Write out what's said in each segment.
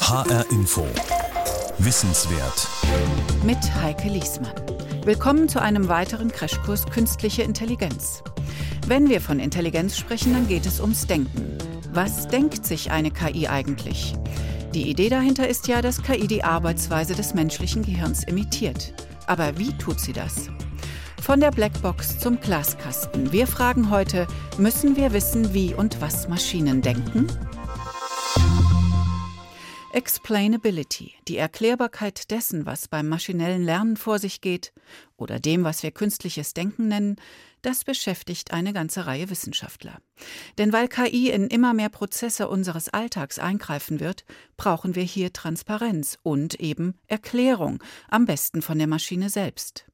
HR Info. Wissenswert. Mit Heike Liesmann. Willkommen zu einem weiteren Crashkurs Künstliche Intelligenz. Wenn wir von Intelligenz sprechen, dann geht es ums Denken. Was denkt sich eine KI eigentlich? Die Idee dahinter ist ja, dass KI die Arbeitsweise des menschlichen Gehirns imitiert. Aber wie tut sie das? Von der Blackbox zum Glaskasten. Wir fragen heute, müssen wir wissen, wie und was Maschinen denken? Explainability, die Erklärbarkeit dessen, was beim maschinellen Lernen vor sich geht, oder dem, was wir künstliches Denken nennen, das beschäftigt eine ganze Reihe Wissenschaftler. Denn weil KI in immer mehr Prozesse unseres Alltags eingreifen wird, brauchen wir hier Transparenz und eben Erklärung, am besten von der Maschine selbst.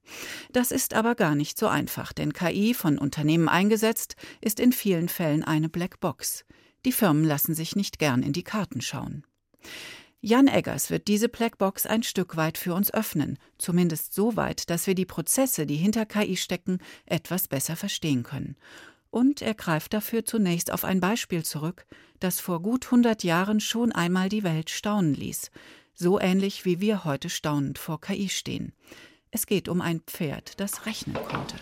Das ist aber gar nicht so einfach, denn KI, von Unternehmen eingesetzt, ist in vielen Fällen eine Blackbox. Die Firmen lassen sich nicht gern in die Karten schauen. Jan Eggers wird diese Blackbox ein Stück weit für uns öffnen, zumindest so weit, dass wir die Prozesse, die hinter KI stecken, etwas besser verstehen können. Und er greift dafür zunächst auf ein Beispiel zurück, das vor gut 100 Jahren schon einmal die Welt staunen ließ, so ähnlich wie wir heute staunend vor KI stehen. Es geht um ein Pferd, das rechnen konnte.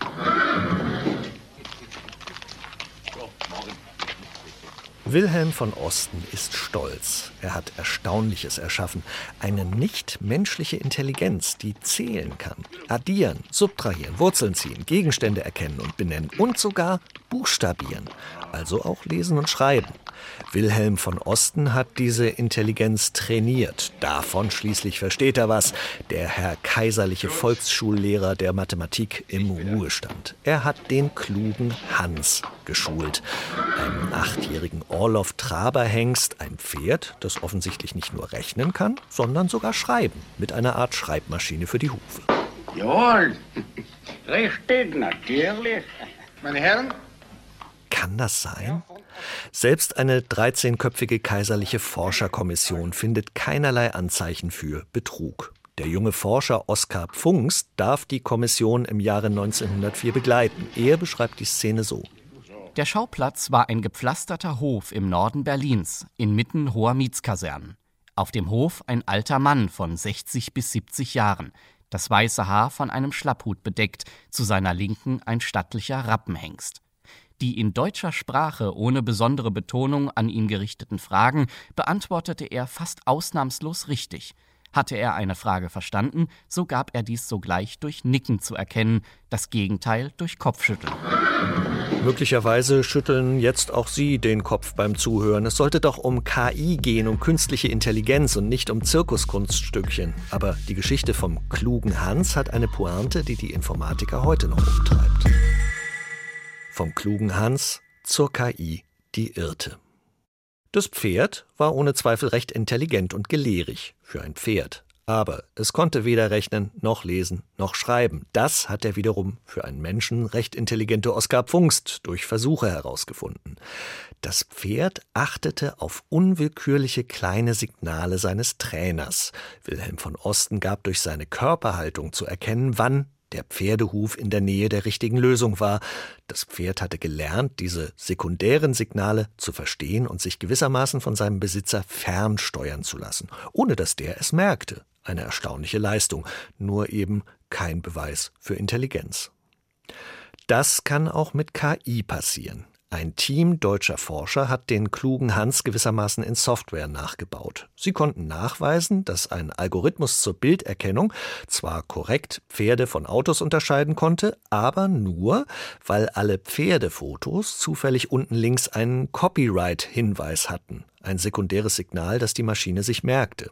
Wilhelm von Osten ist stolz. Er hat Erstaunliches erschaffen. Eine nichtmenschliche Intelligenz, die zählen kann, addieren, subtrahieren, Wurzeln ziehen, Gegenstände erkennen und benennen und sogar buchstabieren, also auch lesen und schreiben. Wilhelm von Osten hat diese Intelligenz trainiert. Davon schließlich versteht er was. Der Herr kaiserliche Volksschullehrer der Mathematik im Ruhestand. Er hat den klugen Hans geschult. Einen achtjährigen Orloff Traberhengst, ein Pferd, das offensichtlich nicht nur rechnen kann, sondern sogar schreiben. Mit einer Art Schreibmaschine für die Hufe. Jawohl, richtig, natürlich. Meine Herren, kann das sein? Selbst eine 13-köpfige kaiserliche Forscherkommission findet keinerlei Anzeichen für Betrug. Der junge Forscher Oskar Pfungst darf die Kommission im Jahre 1904 begleiten. Er beschreibt die Szene so. Der Schauplatz war ein gepflasterter Hof im Norden Berlins, inmitten hoher Mietskasernen. Auf dem Hof ein alter Mann von 60 bis 70 Jahren, das weiße Haar von einem Schlapphut bedeckt, zu seiner Linken ein stattlicher Rappenhengst. Die in deutscher Sprache ohne besondere Betonung an ihn gerichteten Fragen beantwortete er fast ausnahmslos richtig. Hatte er eine Frage verstanden, so gab er dies sogleich durch Nicken zu erkennen, das Gegenteil durch Kopfschütteln. Möglicherweise schütteln jetzt auch Sie den Kopf beim Zuhören. Es sollte doch um KI gehen, um künstliche Intelligenz und nicht um Zirkuskunststückchen. Aber die Geschichte vom klugen Hans hat eine Pointe, die die Informatiker heute noch umtreibt. Vom klugen Hans zur KI, die irrte. Das Pferd war ohne Zweifel recht intelligent und gelehrig für ein Pferd. Aber es konnte weder rechnen, noch lesen, noch schreiben. Das hat der wiederum für einen Menschen recht intelligente Oskar Pfungst durch Versuche herausgefunden. Das Pferd achtete auf unwillkürliche kleine Signale seines Trainers. Wilhelm von Osten gab durch seine Körperhaltung zu erkennen, wann der Pferdehuf in der Nähe der richtigen Lösung war. Das Pferd hatte gelernt, diese sekundären Signale zu verstehen und sich gewissermaßen von seinem Besitzer fernsteuern zu lassen, ohne dass der es merkte. Eine erstaunliche Leistung, nur eben kein Beweis für Intelligenz. Das kann auch mit KI passieren. Ein Team deutscher Forscher hat den klugen Hans gewissermaßen in Software nachgebaut. Sie konnten nachweisen, dass ein Algorithmus zur Bilderkennung zwar korrekt Pferde von Autos unterscheiden konnte, aber nur, weil alle Pferdefotos zufällig unten links einen Copyright-Hinweis hatten, ein sekundäres Signal, das die Maschine sich merkte.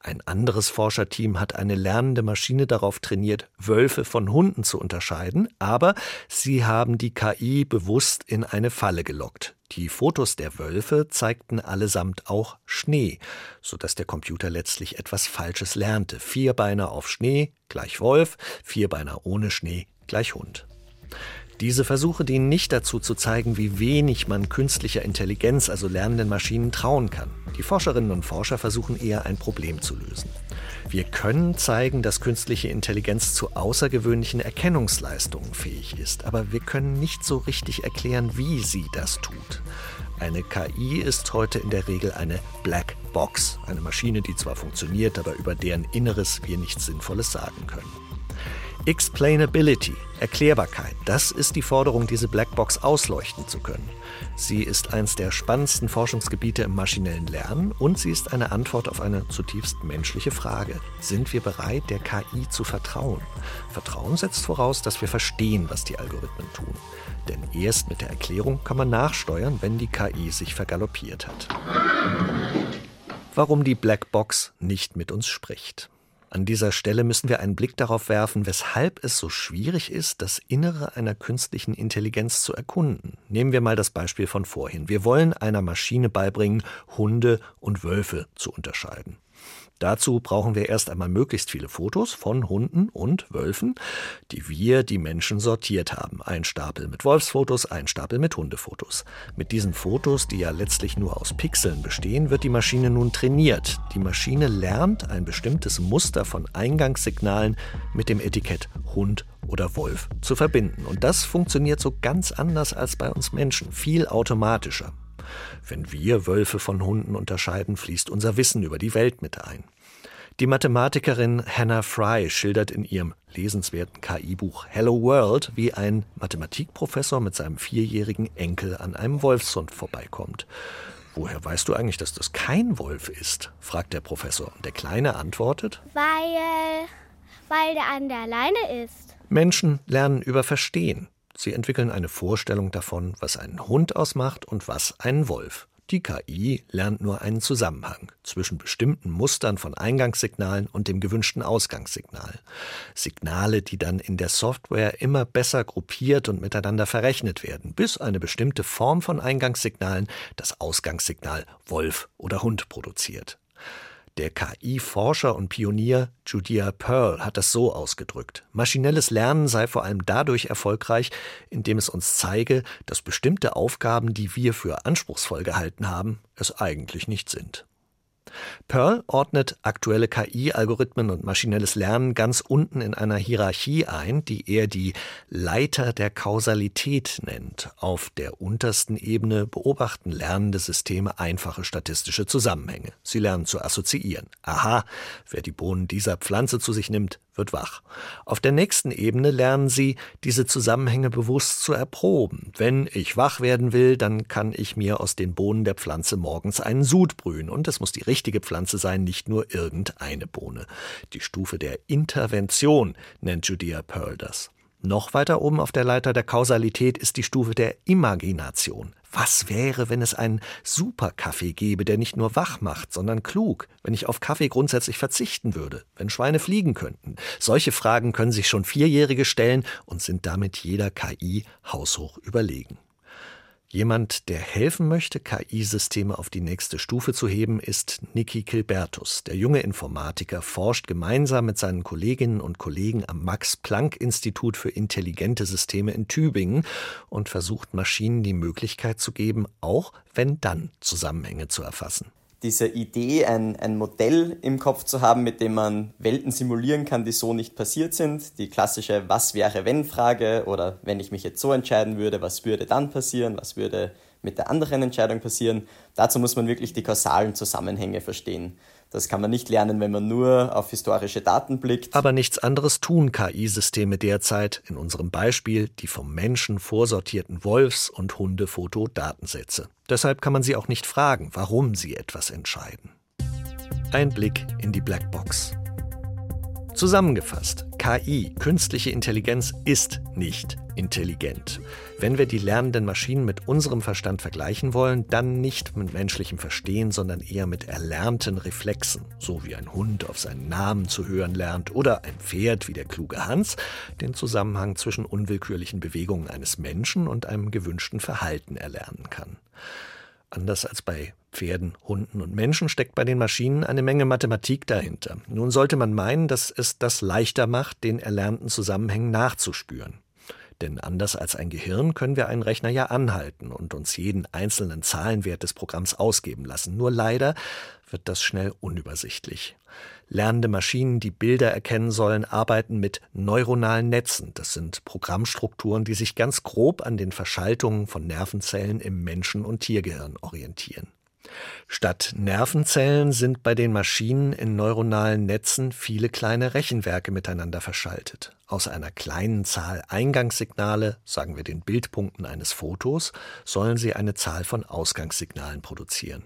Ein anderes Forscherteam hat eine lernende Maschine darauf trainiert, Wölfe von Hunden zu unterscheiden, aber sie haben die KI bewusst in eine Falle gelockt. Die Fotos der Wölfe zeigten allesamt auch Schnee, so dass der Computer letztlich etwas Falsches lernte. Vierbeiner auf Schnee gleich Wolf, Vierbeiner ohne Schnee gleich Hund. Diese Versuche dienen nicht dazu zu zeigen, wie wenig man künstlicher Intelligenz, also lernenden Maschinen, trauen kann. Die Forscherinnen und Forscher versuchen eher ein Problem zu lösen. Wir können zeigen, dass künstliche Intelligenz zu außergewöhnlichen Erkennungsleistungen fähig ist, aber wir können nicht so richtig erklären, wie sie das tut. Eine KI ist heute in der Regel eine Black Box, eine Maschine, die zwar funktioniert, aber über deren Inneres wir nichts Sinnvolles sagen können. Explainability, Erklärbarkeit, das ist die Forderung, diese Blackbox ausleuchten zu können. Sie ist eines der spannendsten Forschungsgebiete im maschinellen Lernen und sie ist eine Antwort auf eine zutiefst menschliche Frage. Sind wir bereit, der KI zu vertrauen? Vertrauen setzt voraus, dass wir verstehen, was die Algorithmen tun. Denn erst mit der Erklärung kann man nachsteuern, wenn die KI sich vergaloppiert hat. Warum die Blackbox nicht mit uns spricht. An dieser Stelle müssen wir einen Blick darauf werfen, weshalb es so schwierig ist, das Innere einer künstlichen Intelligenz zu erkunden. Nehmen wir mal das Beispiel von vorhin. Wir wollen einer Maschine beibringen, Hunde und Wölfe zu unterscheiden. Dazu brauchen wir erst einmal möglichst viele Fotos von Hunden und Wölfen, die wir, die Menschen, sortiert haben. Ein Stapel mit Wolfsfotos, ein Stapel mit Hundefotos. Mit diesen Fotos, die ja letztlich nur aus Pixeln bestehen, wird die Maschine nun trainiert. Die Maschine lernt ein bestimmtes Muster von Eingangssignalen mit dem Etikett Hund oder Wolf zu verbinden. Und das funktioniert so ganz anders als bei uns Menschen, viel automatischer. Wenn wir Wölfe von Hunden unterscheiden, fließt unser Wissen über die Welt mit ein. Die Mathematikerin Hannah Fry schildert in ihrem lesenswerten KI-Buch Hello World, wie ein Mathematikprofessor mit seinem vierjährigen Enkel an einem Wolfshund vorbeikommt. Woher weißt du eigentlich, dass das kein Wolf ist? fragt der Professor. Und der Kleine antwortet: Weil, weil der an der Leine ist. Menschen lernen über Verstehen. Sie entwickeln eine Vorstellung davon, was einen Hund ausmacht und was einen Wolf. Die KI lernt nur einen Zusammenhang zwischen bestimmten Mustern von Eingangssignalen und dem gewünschten Ausgangssignal. Signale, die dann in der Software immer besser gruppiert und miteinander verrechnet werden, bis eine bestimmte Form von Eingangssignalen das Ausgangssignal Wolf oder Hund produziert. Der KI-Forscher und Pionier Judea Pearl hat das so ausgedrückt. Maschinelles Lernen sei vor allem dadurch erfolgreich, indem es uns zeige, dass bestimmte Aufgaben, die wir für anspruchsvoll gehalten haben, es eigentlich nicht sind. Pearl ordnet aktuelle KI-Algorithmen und maschinelles Lernen ganz unten in einer Hierarchie ein, die er die Leiter der Kausalität nennt. Auf der untersten Ebene beobachten lernende Systeme einfache statistische Zusammenhänge. Sie lernen zu assoziieren. Aha, wer die Bohnen dieser Pflanze zu sich nimmt, wird wach. Auf der nächsten Ebene lernen sie, diese Zusammenhänge bewusst zu erproben. Wenn ich wach werden will, dann kann ich mir aus den Bohnen der Pflanze morgens einen Sud brühen. Und es muss die richtige Pflanze sein, nicht nur irgendeine Bohne. Die Stufe der Intervention nennt Judea Pearl das. Noch weiter oben auf der Leiter der Kausalität ist die Stufe der Imagination. Was wäre, wenn es einen Superkaffee gäbe, der nicht nur wach macht, sondern klug, wenn ich auf Kaffee grundsätzlich verzichten würde, wenn Schweine fliegen könnten? Solche Fragen können sich schon Vierjährige stellen und sind damit jeder KI haushoch überlegen. Jemand, der helfen möchte, KI-Systeme auf die nächste Stufe zu heben, ist Niki Kilbertus. Der junge Informatiker forscht gemeinsam mit seinen Kolleginnen und Kollegen am Max-Planck-Institut für intelligente Systeme in Tübingen und versucht Maschinen die Möglichkeit zu geben, auch wenn dann Zusammenhänge zu erfassen diese Idee, ein, ein Modell im Kopf zu haben, mit dem man Welten simulieren kann, die so nicht passiert sind. Die klassische Was wäre wenn Frage oder wenn ich mich jetzt so entscheiden würde, was würde dann passieren, was würde mit der anderen Entscheidung passieren. Dazu muss man wirklich die kausalen Zusammenhänge verstehen. Das kann man nicht lernen, wenn man nur auf historische Daten blickt. Aber nichts anderes tun KI-Systeme derzeit, in unserem Beispiel die vom Menschen vorsortierten Wolfs- und Hundefoto-Datensätze. Deshalb kann man sie auch nicht fragen, warum sie etwas entscheiden. Ein Blick in die Blackbox. Zusammengefasst, KI, künstliche Intelligenz, ist nicht intelligent. Wenn wir die lernenden Maschinen mit unserem Verstand vergleichen wollen, dann nicht mit menschlichem Verstehen, sondern eher mit erlernten Reflexen, so wie ein Hund auf seinen Namen zu hören lernt oder ein Pferd wie der kluge Hans den Zusammenhang zwischen unwillkürlichen Bewegungen eines Menschen und einem gewünschten Verhalten erlernen kann. Anders als bei Pferden, Hunden und Menschen steckt bei den Maschinen eine Menge Mathematik dahinter. Nun sollte man meinen, dass es das leichter macht, den erlernten Zusammenhängen nachzuspüren. Denn anders als ein Gehirn können wir einen Rechner ja anhalten und uns jeden einzelnen Zahlenwert des Programms ausgeben lassen. Nur leider wird das schnell unübersichtlich. Lernende Maschinen, die Bilder erkennen sollen, arbeiten mit neuronalen Netzen. Das sind Programmstrukturen, die sich ganz grob an den Verschaltungen von Nervenzellen im Menschen- und Tiergehirn orientieren. Statt Nervenzellen sind bei den Maschinen in neuronalen Netzen viele kleine Rechenwerke miteinander verschaltet. Aus einer kleinen Zahl Eingangssignale, sagen wir den Bildpunkten eines Fotos, sollen sie eine Zahl von Ausgangssignalen produzieren.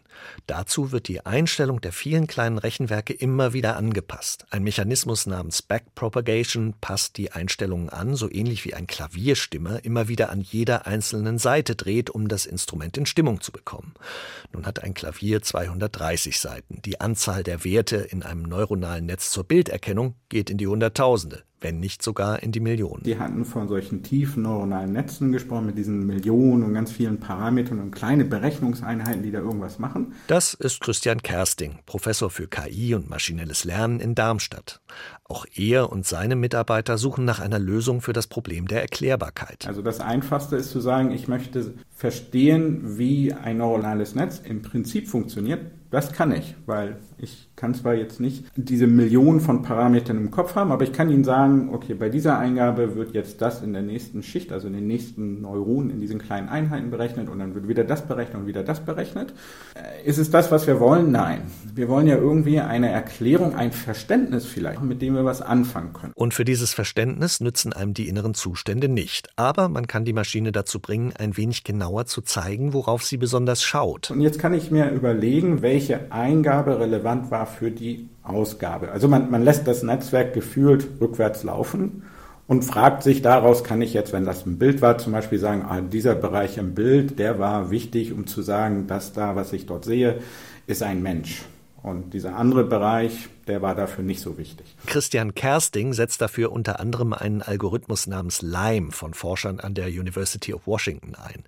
Dazu wird die Einstellung der vielen kleinen Rechenwerke immer wieder angepasst. Ein Mechanismus namens Backpropagation passt die Einstellungen an, so ähnlich wie ein Klavierstimmer immer wieder an jeder einzelnen Seite dreht, um das Instrument in Stimmung zu bekommen. Nun hat ein Klavier 230 Seiten. Die Anzahl der Werte in einem neuronalen Netz zur Bilderkennung geht in die Hunderttausende wenn nicht sogar in die Millionen. Die hatten von solchen tiefen neuronalen Netzen gesprochen, mit diesen Millionen und ganz vielen Parametern und kleine Berechnungseinheiten, die da irgendwas machen. Das ist Christian Kersting, Professor für KI und maschinelles Lernen in Darmstadt. Auch er und seine Mitarbeiter suchen nach einer Lösung für das Problem der Erklärbarkeit. Also das Einfachste ist zu sagen, ich möchte verstehen, wie ein neuronales Netz im Prinzip funktioniert. Das kann ich, weil ich kann zwar jetzt nicht diese Millionen von Parametern im Kopf haben, aber ich kann Ihnen sagen, okay, bei dieser Eingabe wird jetzt das in der nächsten Schicht, also in den nächsten Neuronen, in diesen kleinen Einheiten berechnet und dann wird wieder das berechnet und wieder das berechnet. Äh, ist es das, was wir wollen? Nein. Wir wollen ja irgendwie eine Erklärung, ein Verständnis vielleicht, mit dem wir was anfangen können. Und für dieses Verständnis nützen einem die inneren Zustände nicht. Aber man kann die Maschine dazu bringen, ein wenig genauer zu zeigen, worauf sie besonders schaut. Und jetzt kann ich mir überlegen, welche Eingabe relevant war für die Ausgabe. Also man, man lässt das Netzwerk gefühlt rückwärts laufen und fragt sich daraus, kann ich jetzt, wenn das ein Bild war, zum Beispiel sagen, ah, dieser Bereich im Bild, der war wichtig, um zu sagen, das da, was ich dort sehe, ist ein Mensch. Und dieser andere Bereich, der war dafür nicht so wichtig. Christian Kersting setzt dafür unter anderem einen Algorithmus namens LIME von Forschern an der University of Washington ein.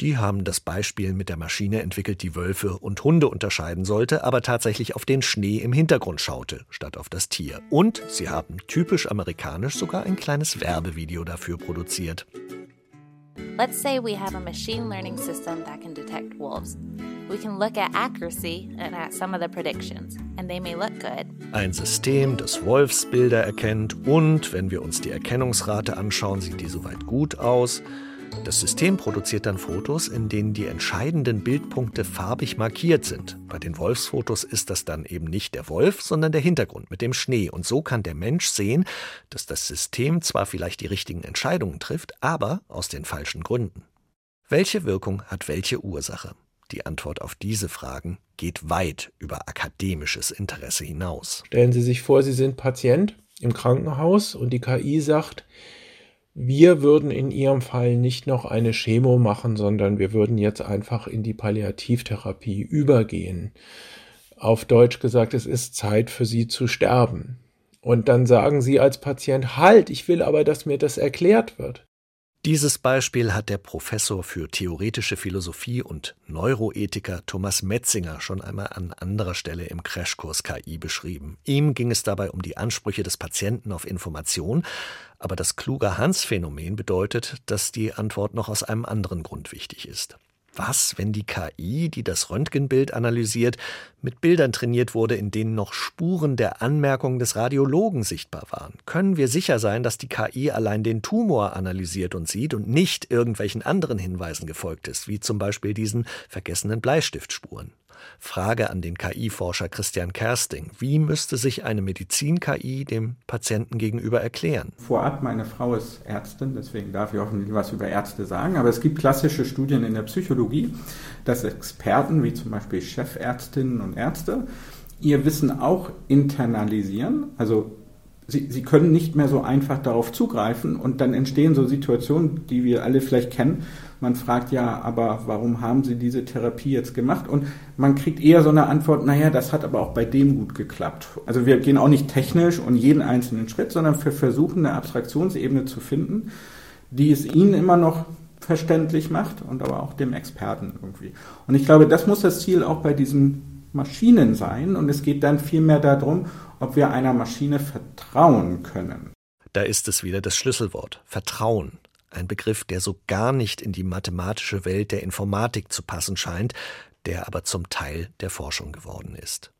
Die haben das Beispiel mit der Maschine entwickelt, die Wölfe und Hunde unterscheiden sollte, aber tatsächlich auf den Schnee im Hintergrund schaute, statt auf das Tier. Und sie haben typisch amerikanisch sogar ein kleines Werbevideo dafür produziert. Let's say we have a machine learning system that can detect wolves. We can look at accuracy and at some of the predictions, and they may look good. Ein System, das Wolfsbilder erkennt und, wenn wir uns die Erkennungsrate anschauen, sieht die soweit gut aus. Das System produziert dann Fotos, in denen die entscheidenden Bildpunkte farbig markiert sind. Bei den Wolfsfotos ist das dann eben nicht der Wolf, sondern der Hintergrund mit dem Schnee. Und so kann der Mensch sehen, dass das System zwar vielleicht die richtigen Entscheidungen trifft, aber aus den falschen Gründen. Welche Wirkung hat welche Ursache? Die Antwort auf diese Fragen geht weit über akademisches Interesse hinaus. Stellen Sie sich vor, Sie sind Patient im Krankenhaus und die KI sagt, wir würden in Ihrem Fall nicht noch eine Chemo machen, sondern wir würden jetzt einfach in die Palliativtherapie übergehen. Auf Deutsch gesagt, es ist Zeit für Sie zu sterben. Und dann sagen Sie als Patient, halt, ich will aber, dass mir das erklärt wird. Dieses Beispiel hat der Professor für theoretische Philosophie und Neuroethiker Thomas Metzinger schon einmal an anderer Stelle im Crashkurs KI beschrieben. Ihm ging es dabei um die Ansprüche des Patienten auf Information, aber das kluge Hans-Phänomen bedeutet, dass die Antwort noch aus einem anderen Grund wichtig ist. Was, wenn die KI, die das Röntgenbild analysiert, mit Bildern trainiert wurde, in denen noch Spuren der Anmerkungen des Radiologen sichtbar waren? Können wir sicher sein, dass die KI allein den Tumor analysiert und sieht und nicht irgendwelchen anderen Hinweisen gefolgt ist, wie zum Beispiel diesen vergessenen Bleistiftspuren? Frage an den KI-Forscher Christian Kersting. Wie müsste sich eine Medizin-KI dem Patienten gegenüber erklären? Vorab, meine Frau ist Ärztin, deswegen darf ich hoffentlich was über Ärzte sagen. Aber es gibt klassische Studien in der Psychologie, dass Experten, wie zum Beispiel Chefärztinnen und Ärzte, ihr Wissen auch internalisieren, also Sie, sie können nicht mehr so einfach darauf zugreifen und dann entstehen so Situationen, die wir alle vielleicht kennen. Man fragt ja, aber warum haben Sie diese Therapie jetzt gemacht? Und man kriegt eher so eine Antwort, naja, das hat aber auch bei dem gut geklappt. Also wir gehen auch nicht technisch und jeden einzelnen Schritt, sondern wir versuchen eine Abstraktionsebene zu finden, die es Ihnen immer noch verständlich macht und aber auch dem Experten irgendwie. Und ich glaube, das muss das Ziel auch bei diesen Maschinen sein. Und es geht dann vielmehr darum, ob wir einer Maschine vertrauen können. Da ist es wieder das Schlüsselwort Vertrauen. Ein Begriff, der so gar nicht in die mathematische Welt der Informatik zu passen scheint, der aber zum Teil der Forschung geworden ist.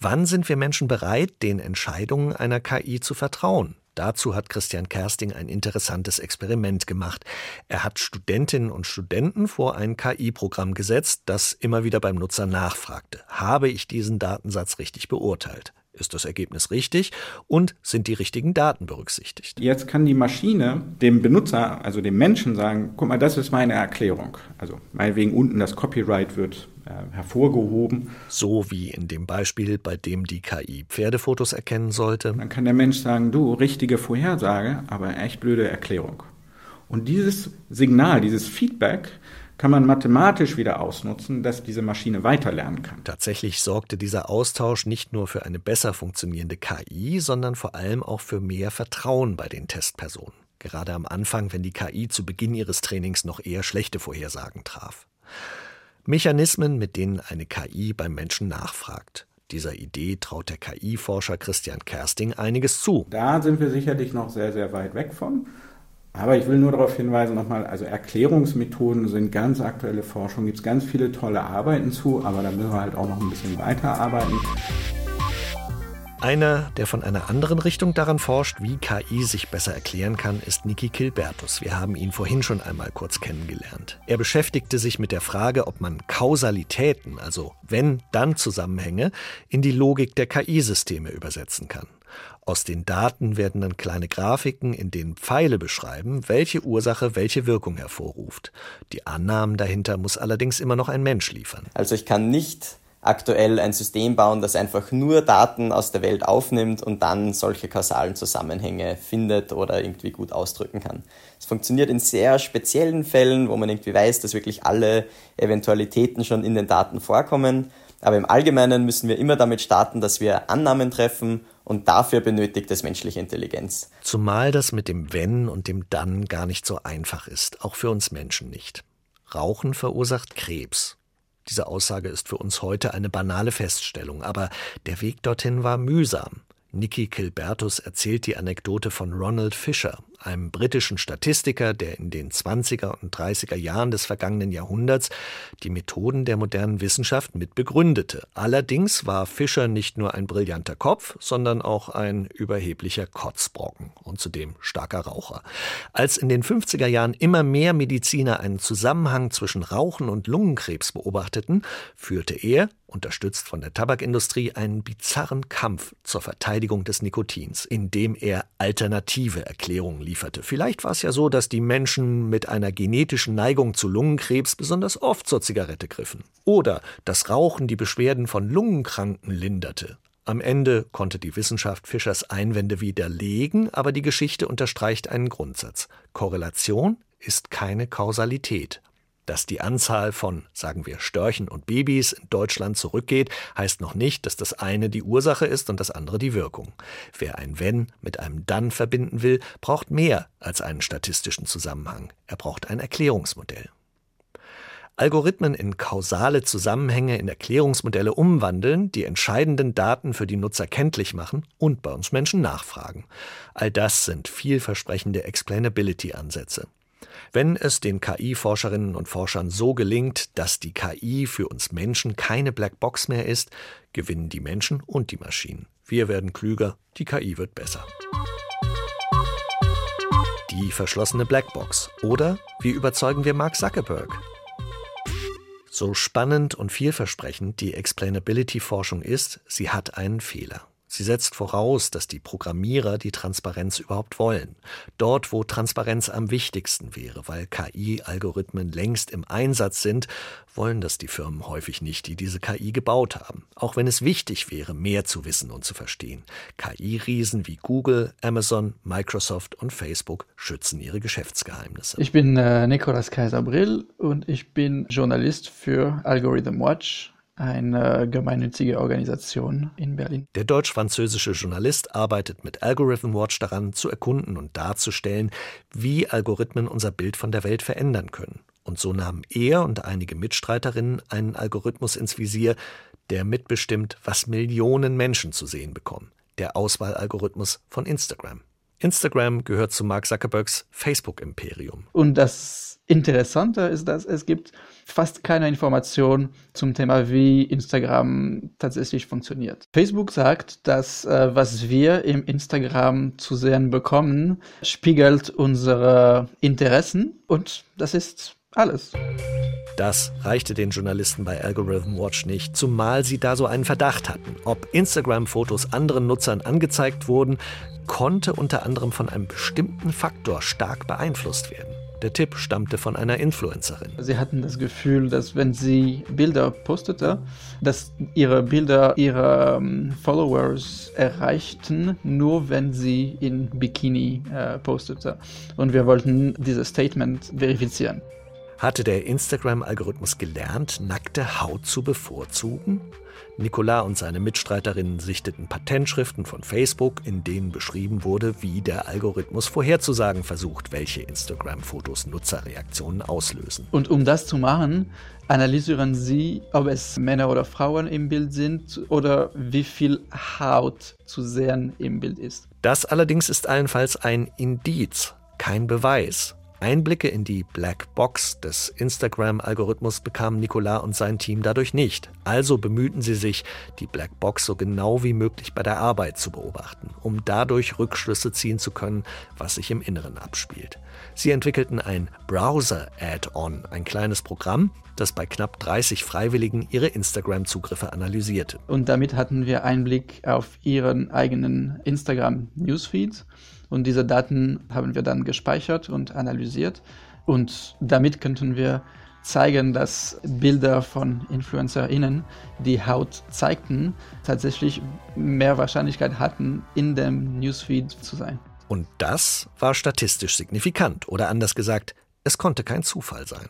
Wann sind wir Menschen bereit, den Entscheidungen einer KI zu vertrauen? Dazu hat Christian Kersting ein interessantes Experiment gemacht. Er hat Studentinnen und Studenten vor ein KI-Programm gesetzt, das immer wieder beim Nutzer nachfragte. Habe ich diesen Datensatz richtig beurteilt? Ist das Ergebnis richtig und sind die richtigen Daten berücksichtigt? Jetzt kann die Maschine dem Benutzer, also dem Menschen sagen, guck mal, das ist meine Erklärung. Also meinetwegen unten das Copyright wird äh, hervorgehoben. So wie in dem Beispiel, bei dem die KI Pferdefotos erkennen sollte. Dann kann der Mensch sagen, du, richtige Vorhersage, aber echt blöde Erklärung. Und dieses Signal, dieses Feedback kann man mathematisch wieder ausnutzen, dass diese Maschine weiterlernen kann. Tatsächlich sorgte dieser Austausch nicht nur für eine besser funktionierende KI, sondern vor allem auch für mehr Vertrauen bei den Testpersonen. Gerade am Anfang, wenn die KI zu Beginn ihres Trainings noch eher schlechte Vorhersagen traf. Mechanismen, mit denen eine KI beim Menschen nachfragt. Dieser Idee traut der KI-Forscher Christian Kersting einiges zu. Da sind wir sicherlich noch sehr, sehr weit weg von. Aber ich will nur darauf hinweisen nochmal, also Erklärungsmethoden sind ganz aktuelle Forschung, gibt es ganz viele tolle Arbeiten zu, aber da müssen wir halt auch noch ein bisschen weiterarbeiten. Einer, der von einer anderen Richtung daran forscht, wie KI sich besser erklären kann, ist Niki Kilbertus. Wir haben ihn vorhin schon einmal kurz kennengelernt. Er beschäftigte sich mit der Frage, ob man Kausalitäten, also wenn-dann-Zusammenhänge, in die Logik der KI-Systeme übersetzen kann. Aus den Daten werden dann kleine Grafiken, in denen Pfeile beschreiben, welche Ursache welche Wirkung hervorruft. Die Annahmen dahinter muss allerdings immer noch ein Mensch liefern. Also ich kann nicht aktuell ein System bauen, das einfach nur Daten aus der Welt aufnimmt und dann solche kausalen Zusammenhänge findet oder irgendwie gut ausdrücken kann. Es funktioniert in sehr speziellen Fällen, wo man irgendwie weiß, dass wirklich alle Eventualitäten schon in den Daten vorkommen. Aber im Allgemeinen müssen wir immer damit starten, dass wir Annahmen treffen und dafür benötigt es menschliche Intelligenz. Zumal das mit dem Wenn und dem Dann gar nicht so einfach ist, auch für uns Menschen nicht. Rauchen verursacht Krebs. Diese Aussage ist für uns heute eine banale Feststellung, aber der Weg dorthin war mühsam. Nicky Kilbertus erzählt die Anekdote von Ronald Fisher, einem britischen Statistiker, der in den 20er und 30er Jahren des vergangenen Jahrhunderts die Methoden der modernen Wissenschaft mit begründete. Allerdings war Fischer nicht nur ein brillanter Kopf, sondern auch ein überheblicher Kotzbrocken und zudem starker Raucher. Als in den 50er Jahren immer mehr Mediziner einen Zusammenhang zwischen Rauchen und Lungenkrebs beobachteten, führte er unterstützt von der Tabakindustrie, einen bizarren Kampf zur Verteidigung des Nikotins, indem er alternative Erklärungen lieferte. Vielleicht war es ja so, dass die Menschen mit einer genetischen Neigung zu Lungenkrebs besonders oft zur Zigarette griffen. Oder dass Rauchen die Beschwerden von Lungenkranken linderte. Am Ende konnte die Wissenschaft Fischers Einwände widerlegen, aber die Geschichte unterstreicht einen Grundsatz. Korrelation ist keine Kausalität. Dass die Anzahl von, sagen wir, Störchen und Babys in Deutschland zurückgeht, heißt noch nicht, dass das eine die Ursache ist und das andere die Wirkung. Wer ein Wenn mit einem Dann verbinden will, braucht mehr als einen statistischen Zusammenhang. Er braucht ein Erklärungsmodell. Algorithmen in kausale Zusammenhänge in Erklärungsmodelle umwandeln, die entscheidenden Daten für die Nutzer kenntlich machen und bei uns Menschen nachfragen. All das sind vielversprechende Explainability-Ansätze. Wenn es den KI-Forscherinnen und Forschern so gelingt, dass die KI für uns Menschen keine Blackbox mehr ist, gewinnen die Menschen und die Maschinen. Wir werden klüger, die KI wird besser. Die verschlossene Blackbox. Oder wie überzeugen wir Mark Zuckerberg? So spannend und vielversprechend die Explainability-Forschung ist, sie hat einen Fehler. Sie setzt voraus, dass die Programmierer die Transparenz überhaupt wollen. Dort, wo Transparenz am wichtigsten wäre, weil KI-Algorithmen längst im Einsatz sind, wollen das die Firmen häufig nicht, die diese KI gebaut haben. Auch wenn es wichtig wäre, mehr zu wissen und zu verstehen. KI-Riesen wie Google, Amazon, Microsoft und Facebook schützen ihre Geschäftsgeheimnisse. Ich bin äh, Nicolas Kaiser-Brill und ich bin Journalist für Algorithm Watch eine gemeinnützige Organisation in Berlin. Der deutsch-französische Journalist arbeitet mit Algorithm Watch daran, zu erkunden und darzustellen, wie Algorithmen unser Bild von der Welt verändern können. Und so nahmen er und einige Mitstreiterinnen einen Algorithmus ins Visier, der mitbestimmt, was Millionen Menschen zu sehen bekommen. Der Auswahlalgorithmus von Instagram. Instagram gehört zu Mark Zuckerbergs Facebook-Imperium. Und das Interessante ist, dass es gibt fast keine Information zum Thema, wie Instagram tatsächlich funktioniert. Facebook sagt, dass äh, was wir im Instagram zu sehen bekommen, spiegelt unsere Interessen und das ist alles. Das reichte den Journalisten bei Algorithm Watch nicht, zumal sie da so einen Verdacht hatten. Ob Instagram-Fotos anderen Nutzern angezeigt wurden, konnte unter anderem von einem bestimmten Faktor stark beeinflusst werden. Der Tipp stammte von einer Influencerin. Sie hatten das Gefühl, dass wenn sie Bilder postete, dass ihre Bilder ihre ähm, Followers erreichten, nur wenn sie in Bikini äh, postete. Und wir wollten dieses Statement verifizieren. Hatte der Instagram-Algorithmus gelernt, nackte Haut zu bevorzugen? Nicolas und seine Mitstreiterinnen sichteten Patentschriften von Facebook, in denen beschrieben wurde, wie der Algorithmus vorherzusagen versucht, welche Instagram-Fotos Nutzerreaktionen auslösen. Und um das zu machen, analysieren Sie, ob es Männer oder Frauen im Bild sind oder wie viel Haut zu sehen im Bild ist. Das allerdings ist allenfalls ein Indiz, kein Beweis. Einblicke in die Black Box des Instagram-Algorithmus bekamen Nicolas und sein Team dadurch nicht. Also bemühten sie sich, die Black Box so genau wie möglich bei der Arbeit zu beobachten, um dadurch Rückschlüsse ziehen zu können, was sich im Inneren abspielt. Sie entwickelten ein Browser-Add-on, ein kleines Programm, das bei knapp 30 Freiwilligen ihre Instagram-Zugriffe analysierte. Und damit hatten wir Einblick auf ihren eigenen Instagram-Newsfeed und diese Daten haben wir dann gespeichert und analysiert. Und damit könnten wir zeigen, dass Bilder von InfluencerInnen, die Haut zeigten, tatsächlich mehr Wahrscheinlichkeit hatten, in dem Newsfeed zu sein. Und das war statistisch signifikant oder anders gesagt, es konnte kein Zufall sein.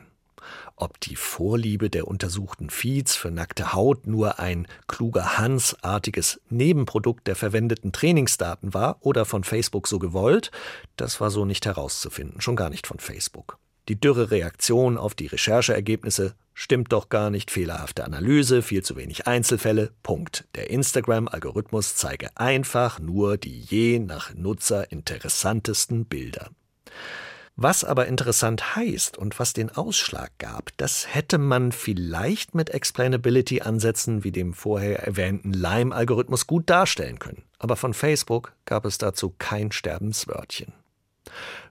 Ob die Vorliebe der untersuchten Feeds für nackte Haut nur ein kluger Hans-artiges Nebenprodukt der verwendeten Trainingsdaten war oder von Facebook so gewollt, das war so nicht herauszufinden, schon gar nicht von Facebook. Die dürre Reaktion auf die Rechercheergebnisse stimmt doch gar nicht, fehlerhafte Analyse, viel zu wenig Einzelfälle, Punkt. Der Instagram-Algorithmus zeige einfach nur die je nach Nutzer interessantesten Bilder. Was aber interessant heißt und was den Ausschlag gab, das hätte man vielleicht mit Explainability-Ansätzen wie dem vorher erwähnten Lime-Algorithmus gut darstellen können. Aber von Facebook gab es dazu kein Sterbenswörtchen.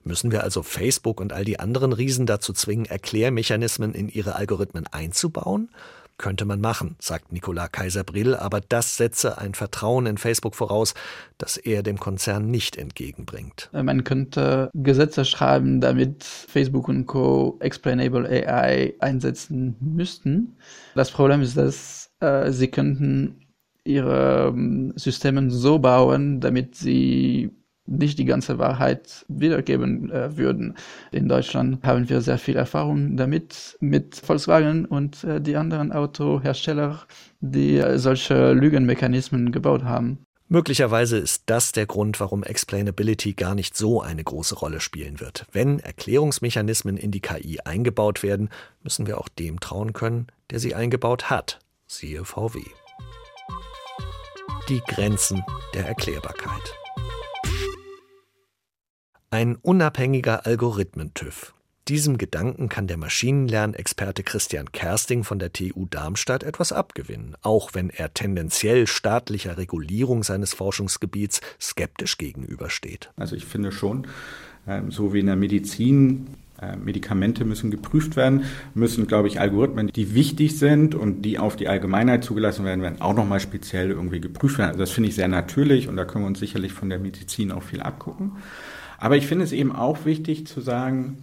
Müssen wir also Facebook und all die anderen Riesen dazu zwingen, Erklärmechanismen in ihre Algorithmen einzubauen? Könnte man machen, sagt Nicolas Kaiser-Brill, aber das setze ein Vertrauen in Facebook voraus, das er dem Konzern nicht entgegenbringt. Man könnte Gesetze schreiben, damit Facebook und Co. Explainable AI einsetzen müssten. Das Problem ist, dass äh, sie könnten ihre ähm, Systeme so bauen, damit sie nicht die ganze Wahrheit wiedergeben äh, würden. In Deutschland haben wir sehr viel Erfahrung damit, mit Volkswagen und äh, die anderen Autohersteller, die äh, solche Lügenmechanismen gebaut haben. Möglicherweise ist das der Grund, warum Explainability gar nicht so eine große Rolle spielen wird. Wenn Erklärungsmechanismen in die KI eingebaut werden, müssen wir auch dem trauen können, der sie eingebaut hat. Siehe VW. Die Grenzen der Erklärbarkeit. Ein unabhängiger Algorithmen-TÜV. Diesem Gedanken kann der Maschinenlernexperte Christian Kersting von der TU Darmstadt etwas abgewinnen, auch wenn er tendenziell staatlicher Regulierung seines Forschungsgebiets skeptisch gegenübersteht. Also ich finde schon, ähm, so wie in der Medizin äh, Medikamente müssen geprüft werden, müssen, glaube ich, Algorithmen, die wichtig sind und die auf die Allgemeinheit zugelassen werden, werden auch nochmal speziell irgendwie geprüft werden. Also das finde ich sehr natürlich und da können wir uns sicherlich von der Medizin auch viel abgucken. Aber ich finde es eben auch wichtig zu sagen,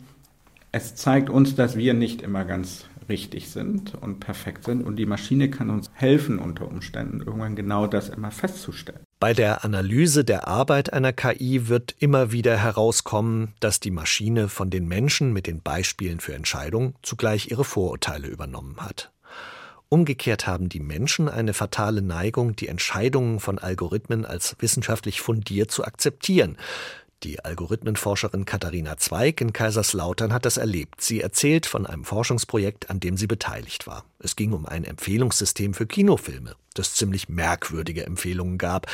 es zeigt uns, dass wir nicht immer ganz richtig sind und perfekt sind und die Maschine kann uns helfen unter Umständen irgendwann genau das immer festzustellen. Bei der Analyse der Arbeit einer KI wird immer wieder herauskommen, dass die Maschine von den Menschen mit den Beispielen für Entscheidungen zugleich ihre Vorurteile übernommen hat. Umgekehrt haben die Menschen eine fatale Neigung, die Entscheidungen von Algorithmen als wissenschaftlich fundiert zu akzeptieren. Die Algorithmenforscherin Katharina Zweig in Kaiserslautern hat das erlebt. Sie erzählt von einem Forschungsprojekt, an dem sie beteiligt war. Es ging um ein Empfehlungssystem für Kinofilme, das ziemlich merkwürdige Empfehlungen gab.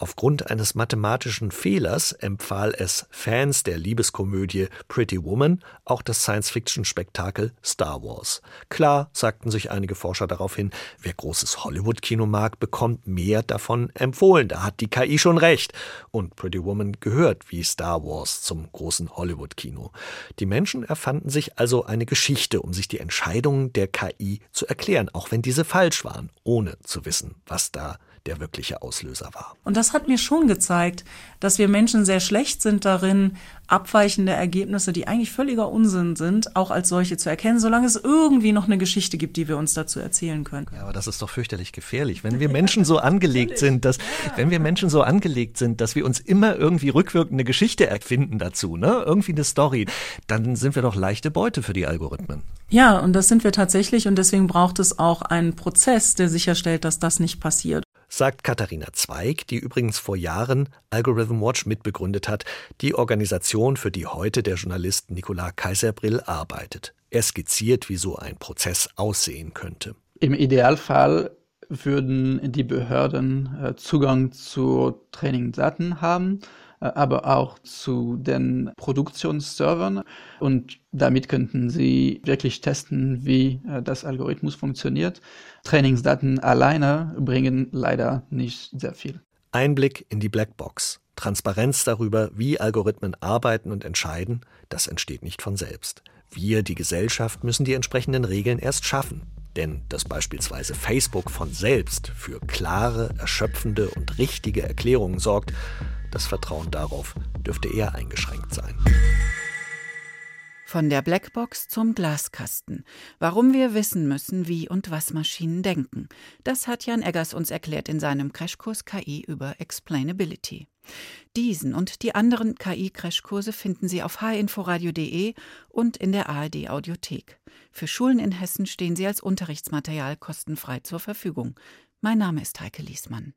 Aufgrund eines mathematischen Fehlers empfahl es Fans der Liebeskomödie Pretty Woman auch das Science-Fiction-Spektakel Star Wars. Klar, sagten sich einige Forscher daraufhin, wer großes Hollywood-Kino mag, bekommt mehr davon empfohlen. Da hat die KI schon recht. Und Pretty Woman gehört wie Star Wars zum großen Hollywood-Kino. Die Menschen erfanden sich also eine Geschichte, um sich die Entscheidungen der KI zu erklären, auch wenn diese falsch waren, ohne zu wissen, was da der wirkliche Auslöser war. Und das hat mir schon gezeigt, dass wir Menschen sehr schlecht sind darin, abweichende Ergebnisse, die eigentlich völliger Unsinn sind, auch als solche zu erkennen, solange es irgendwie noch eine Geschichte gibt, die wir uns dazu erzählen können. Ja, aber das ist doch fürchterlich gefährlich. Wenn wir Menschen so angelegt sind, dass, wenn wir Menschen so angelegt sind, dass wir uns immer irgendwie rückwirkende Geschichte erfinden dazu, ne? Irgendwie eine Story, dann sind wir doch leichte Beute für die Algorithmen. Ja, und das sind wir tatsächlich und deswegen braucht es auch einen Prozess, der sicherstellt, dass das nicht passiert sagt Katharina Zweig, die übrigens vor Jahren Algorithm Watch mitbegründet hat, die Organisation, für die heute der Journalist Nicolas Kaiserbrill arbeitet. Er skizziert, wie so ein Prozess aussehen könnte. Im Idealfall würden die Behörden äh, Zugang zu Trainingsdaten haben aber auch zu den Produktionsservern. Und damit könnten Sie wirklich testen, wie äh, das Algorithmus funktioniert. Trainingsdaten alleine bringen leider nicht sehr viel. Einblick in die Blackbox. Transparenz darüber, wie Algorithmen arbeiten und entscheiden, das entsteht nicht von selbst. Wir, die Gesellschaft, müssen die entsprechenden Regeln erst schaffen. Denn dass beispielsweise Facebook von selbst für klare, erschöpfende und richtige Erklärungen sorgt, das Vertrauen darauf dürfte eher eingeschränkt sein. Von der Blackbox zum Glaskasten. Warum wir wissen müssen, wie und was Maschinen denken. Das hat Jan Eggers uns erklärt in seinem Crashkurs KI über Explainability. Diesen und die anderen KI-Crashkurse finden Sie auf hinforadio.de und in der ARD Audiothek. Für Schulen in Hessen stehen sie als Unterrichtsmaterial kostenfrei zur Verfügung. Mein Name ist Heike Liesmann.